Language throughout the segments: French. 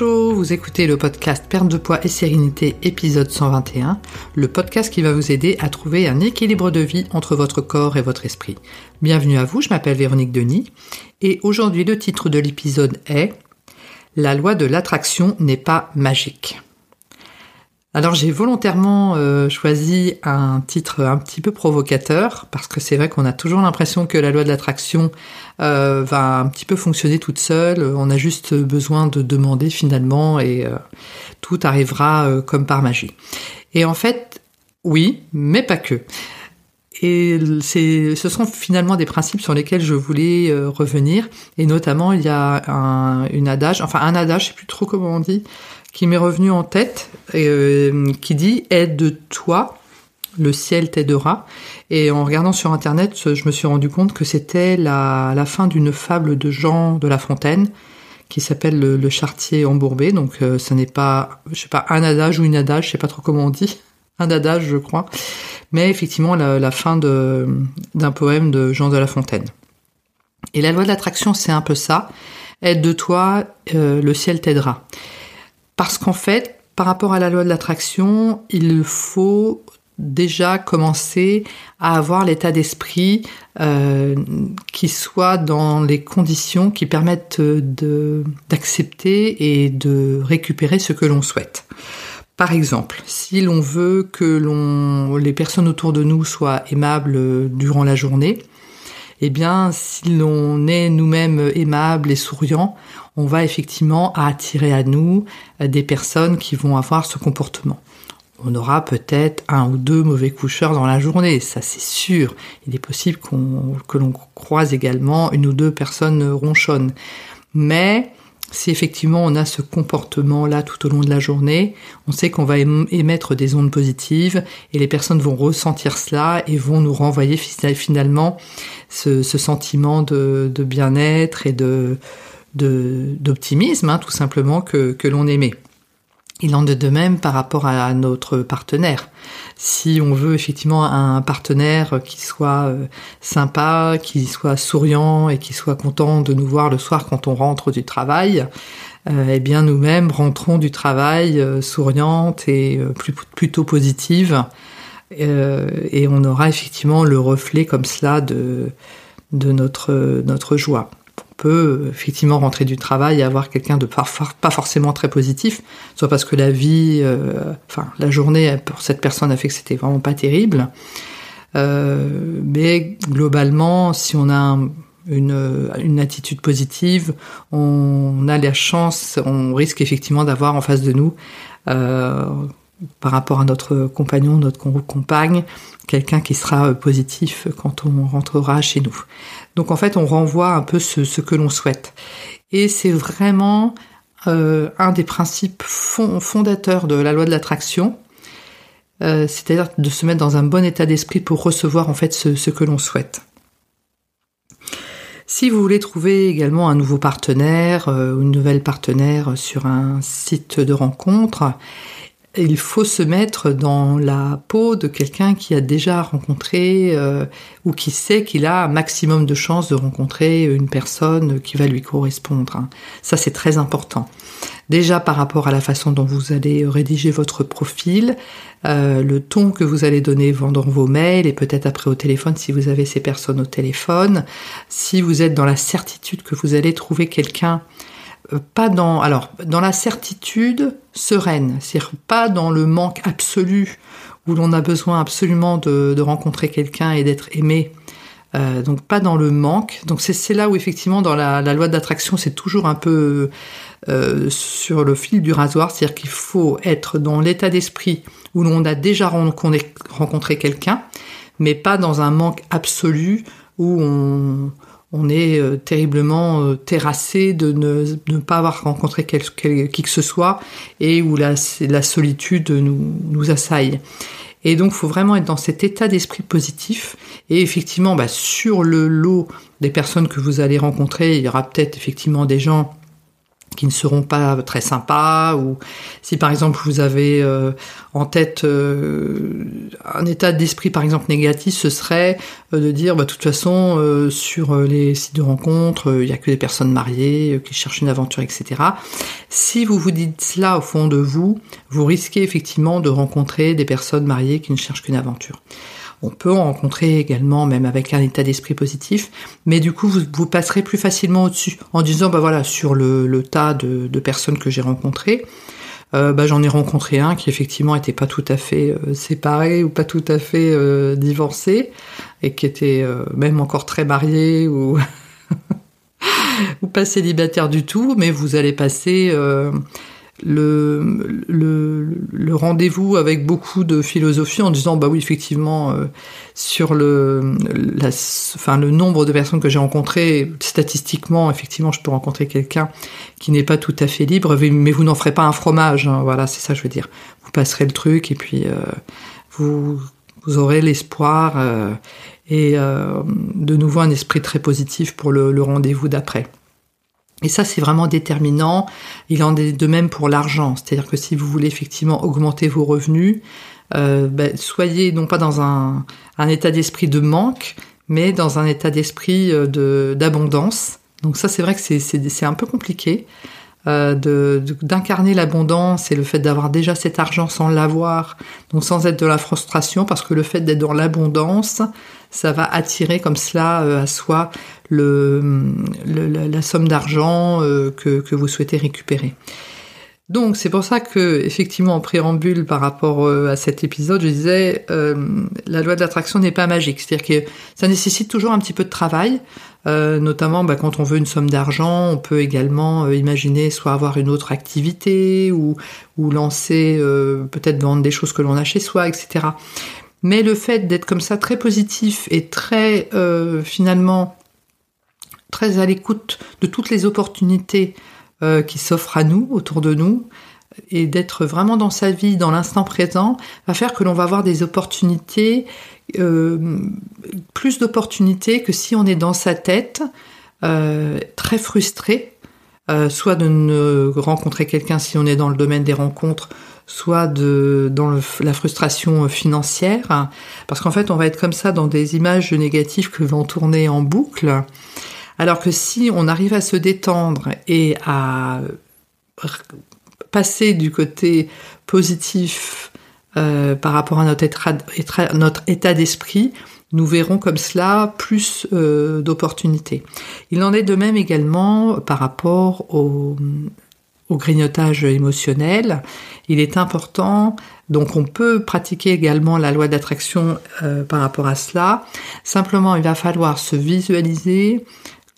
Bonjour, vous écoutez le podcast Perte de poids et sérénité épisode 121, le podcast qui va vous aider à trouver un équilibre de vie entre votre corps et votre esprit. Bienvenue à vous, je m'appelle Véronique Denis et aujourd'hui le titre de l'épisode est La loi de l'attraction n'est pas magique. Alors j'ai volontairement euh, choisi un titre un petit peu provocateur parce que c'est vrai qu'on a toujours l'impression que la loi de l'attraction euh, va un petit peu fonctionner toute seule. On a juste besoin de demander finalement et euh, tout arrivera comme par magie. Et en fait, oui, mais pas que. Et ce sont finalement des principes sur lesquels je voulais revenir. Et notamment, il y a un, une adage, enfin un adage, je sais plus trop comment on dit, qui m'est revenu en tête, euh, qui dit aide-toi, le ciel t'aidera. Et en regardant sur internet, je me suis rendu compte que c'était la, fin d'une fable de Jean de La Fontaine qui s'appelle le, chartier embourbé. Donc euh, ce n'est pas, je sais pas, un adage ou une adage, je sais pas trop comment on dit, un adage, je crois. Mais effectivement, la, fin d'un poème de Jean de La Fontaine. Et la loi de l'attraction, c'est un peu ça. Aide de toi, euh, le ciel t'aidera. Parce qu'en fait, par rapport à la loi de l'attraction, il faut déjà commencer à avoir l'état d'esprit euh, qui soit dans les conditions qui permettent d'accepter et de récupérer ce que l'on souhaite. Par exemple, si l'on veut que les personnes autour de nous soient aimables durant la journée, eh bien, si l'on est nous-mêmes aimables et souriants, on va effectivement attirer à nous euh, des personnes qui vont avoir ce comportement. On aura peut-être un ou deux mauvais coucheurs dans la journée, ça c'est sûr. Il est possible que l'on croise également une ou deux personnes ronchonnes. Mais si effectivement on a ce comportement-là tout au long de la journée, on sait qu'on va émettre des ondes positives et les personnes vont ressentir cela et vont nous renvoyer finalement ce, sentiment de bien-être et de, d'optimisme, hein, tout simplement, que, que l'on aimait. Il en est de même par rapport à notre partenaire. Si on veut effectivement un partenaire qui soit euh, sympa, qui soit souriant et qui soit content de nous voir le soir quand on rentre du travail, euh, eh bien nous-mêmes rentrons du travail euh, souriante et plutôt positive, et on aura effectivement le reflet comme cela de, notre joie peut effectivement rentrer du travail et avoir quelqu'un de pas, forcément très positif, soit parce que la vie, euh, enfin la journée pour cette personne a fait que c'était vraiment pas terrible. Euh, mais globalement, si on a une, une, attitude positive, on a la chance, on risque effectivement d'avoir en face de nous, euh, par rapport à notre compagnon, notre compagne, quelqu'un qui sera positif quand on rentrera chez nous. Donc en fait, on renvoie un peu ce, que l'on souhaite. Et c'est vraiment euh, un des principes fondateurs de la loi de l'attraction, euh, c'est-à-dire de se mettre dans un bon état d'esprit pour recevoir en fait ce, que l'on souhaite. Si vous voulez trouver également un nouveau partenaire euh, ou une nouvelle partenaire sur un site de rencontre, il faut se mettre dans la peau de quelqu'un qui a déjà rencontré euh, ou qui sait qu'il a un maximum de chances de rencontrer une personne qui va lui correspondre. Hein. Ça, c'est très important. Déjà par rapport à la façon dont vous allez rédiger votre profil, euh, le ton que vous allez donner dans vos mails et peut-être après au téléphone si vous avez ces personnes au téléphone, si vous êtes dans la certitude que vous allez trouver quelqu'un euh, pas dans alors dans la certitude sereine, c'est-à-dire pas dans le manque absolu où l'on a besoin absolument de, rencontrer quelqu'un et d'être aimé. Euh, donc pas dans le manque. Donc c'est là où effectivement dans la, loi d'attraction c'est toujours un peu euh, sur le fil du rasoir, c'est-à-dire qu'il faut être dans l'état d'esprit où l'on a déjà rencontré quelqu'un, mais pas dans un manque absolu où on, on est euh, terriblement euh, terrassé de ne, pas avoir rencontré qui que ce soit et où la, solitude nous, nous assaille. Et donc, il faut vraiment être dans cet état d'esprit positif. Et effectivement, bah, sur le lot des personnes que vous allez rencontrer, il y aura peut-être effectivement des gens qui ne seront pas très sympas ou si par exemple vous avez euh, en tête euh, un état d'esprit par exemple négatif ce serait euh, de dire bah de toute façon sur les sites de rencontres il y a que des personnes mariées qui cherchent une aventure etc si vous vous dites cela au fond de vous vous risquez effectivement de rencontrer des personnes mariées qui ne cherchent qu'une aventure on peut en rencontrer également, même avec un état d'esprit positif, mais du coup, vous, passerez plus facilement au-dessus en disant, bah voilà, sur le, tas de, personnes que j'ai rencontrées, euh, bah, j'en ai rencontré un qui effectivement était pas tout à fait euh, séparé ou pas tout à fait euh, divorcé et qui était même encore très marié ou ou pas célibataire du tout, mais vous allez passer le, le, rendez-vous avec beaucoup de philosophie en disant bah oui effectivement euh, sur le la, enfin le nombre de personnes que j'ai rencontrées statistiquement effectivement je peux rencontrer quelqu'un qui n'est pas tout à fait libre mais vous n'en ferez pas un fromage hein, voilà c'est ça je veux dire vous passerez le truc et puis euh, vous vous aurez l'espoir euh, et de nouveau un esprit très positif pour le rendez-vous d'après. Et ça, c'est vraiment déterminant. Il en est de même pour l'argent. C'est-à-dire que si vous voulez effectivement augmenter vos revenus, euh, ben, soyez non pas dans un, état d'esprit de manque, mais dans un état d'esprit euh, d'abondance. Donc ça, c'est vrai que c'est un peu compliqué. Euh, d'incarner l'abondance et le fait d'avoir déjà cet argent sans l'avoir, donc sans être de la frustration, parce que le fait d'être dans l'abondance, ça va attirer comme cela euh, à soi la, somme d'argent euh, que, vous souhaitez récupérer. Donc c'est pour ça que effectivement en préambule par rapport à cet épisode, je disais la loi de l'attraction n'est pas magique, c'est-à-dire que ça nécessite toujours un petit peu de travail. Euh, notamment bah, quand on veut une somme d'argent, on peut également euh, imaginer soit avoir une autre activité ou, lancer euh, peut-être vendre des choses que l'on a chez soi, etc. Mais le fait d'être comme ça très positif et très finalement très à l'écoute de toutes les opportunités qui s'offrent à nous, autour de nous, et d'être vraiment dans sa vie, dans l'instant présent, va faire que l'on va avoir des opportunités euh, plus d'opportunités que si on est dans sa tête, euh, très frustré, euh, soit de ne rencontrer quelqu'un si on est dans le domaine des rencontres, soit dans la frustration financière, parce qu'en fait on va être comme ça dans des images négatives que vont tourner en boucle, alors que si on arrive à se détendre et à passer du côté positif euh, par rapport à notre état, d'esprit, nous verrons comme cela plus euh, d'opportunités. Il en est de même également par rapport au, grignotage émotionnel. Il est important, donc on peut pratiquer également la loi d'attraction euh, par rapport à cela. Simplement, il va falloir se visualiser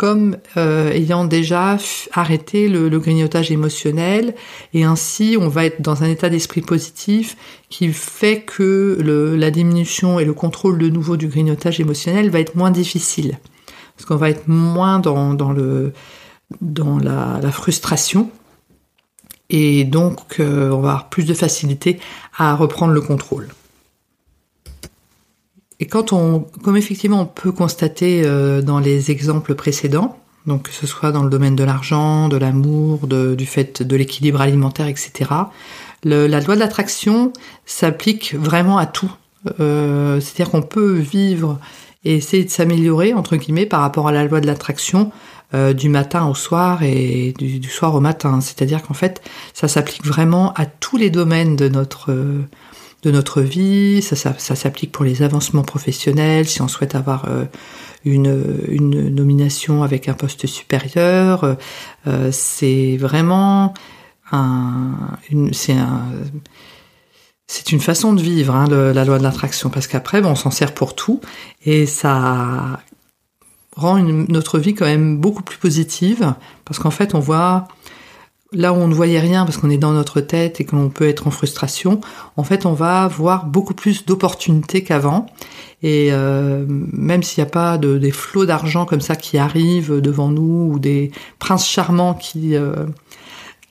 comme euh, ayant déjà arrêté le, grignotage émotionnel et ainsi on va être dans un état d'esprit positif qui fait que la diminution et le contrôle de nouveau du grignotage émotionnel va être moins difficile parce qu'on va être moins dans, la, frustration et donc euh, on va avoir plus de facilité à reprendre le contrôle. Et quand on, comme effectivement on peut constater euh, dans les exemples précédents, donc que ce soit dans le domaine de l'argent, de l'amour, du fait de l'équilibre alimentaire, etc., la loi de l'attraction s'applique vraiment à tout. Euh, c'est-à-dire qu'on peut vivre et essayer de s'améliorer, entre guillemets, par rapport à la loi de l'attraction euh, du matin au soir et du, soir au matin. C'est-à-dire qu'en fait, ça s'applique vraiment à tous les domaines de notre de notre vie, ça, ça, s'applique pour les avancements professionnels, si on souhaite avoir euh, une, une, nomination avec un poste supérieur, euh, c'est vraiment un, une, c'est un, une façon de vivre hein, la loi de l'attraction. Parce qu'après bon, on s'en sert pour tout. Et ça rend notre vie quand même beaucoup plus positive parce qu'en fait on voit là où on ne voyait rien parce qu'on est dans notre tête et qu'on peut être en frustration, en fait, on va voir beaucoup plus d'opportunités qu'avant. Et euh, même s'il n'y a pas de, des flots d'argent comme ça qui arrivent devant nous ou des princes charmants qui euh,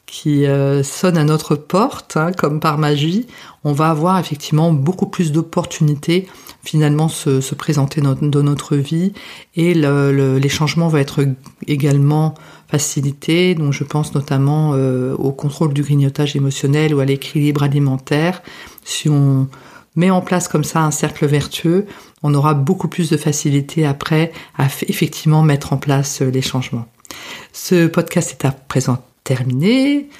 qui euh, sonne à notre porte, hein, comme par magie, on va avoir effectivement beaucoup plus d'opportunités finalement se, se présenter dans, notre vie et les changements vont être également facilités. Donc je pense notamment euh, au contrôle du grignotage émotionnel ou à l'équilibre alimentaire. Si on met en place comme ça un cercle vertueux, on aura beaucoup plus de facilité après à effectivement mettre en place euh, les changements. Ce podcast est à présent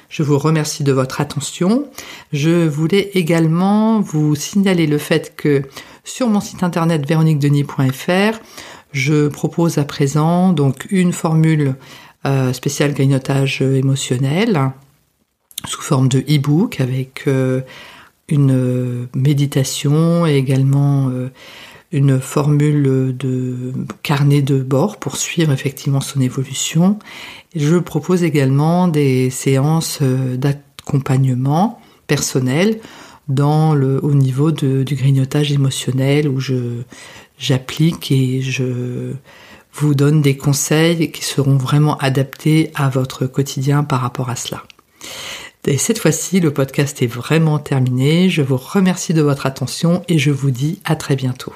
Je vous remercie de votre attention. Je voulais également vous signaler le fait que sur mon site internet véroniquedenis.fr, je propose à présent donc une formule euh, spéciale grignotage émotionnel sous forme de e-book avec euh, une méditation et également euh, une formule de carnet de bord pour suivre effectivement son évolution. Je propose également des séances euh, d'accompagnement personnel dans le, au niveau du grignotage émotionnel où je, j'applique et je vous donne des conseils qui seront vraiment adaptés à votre quotidien par rapport à cela. Et cette fois-ci, le podcast est vraiment terminé. Je vous remercie de votre attention et je vous dis à très bientôt.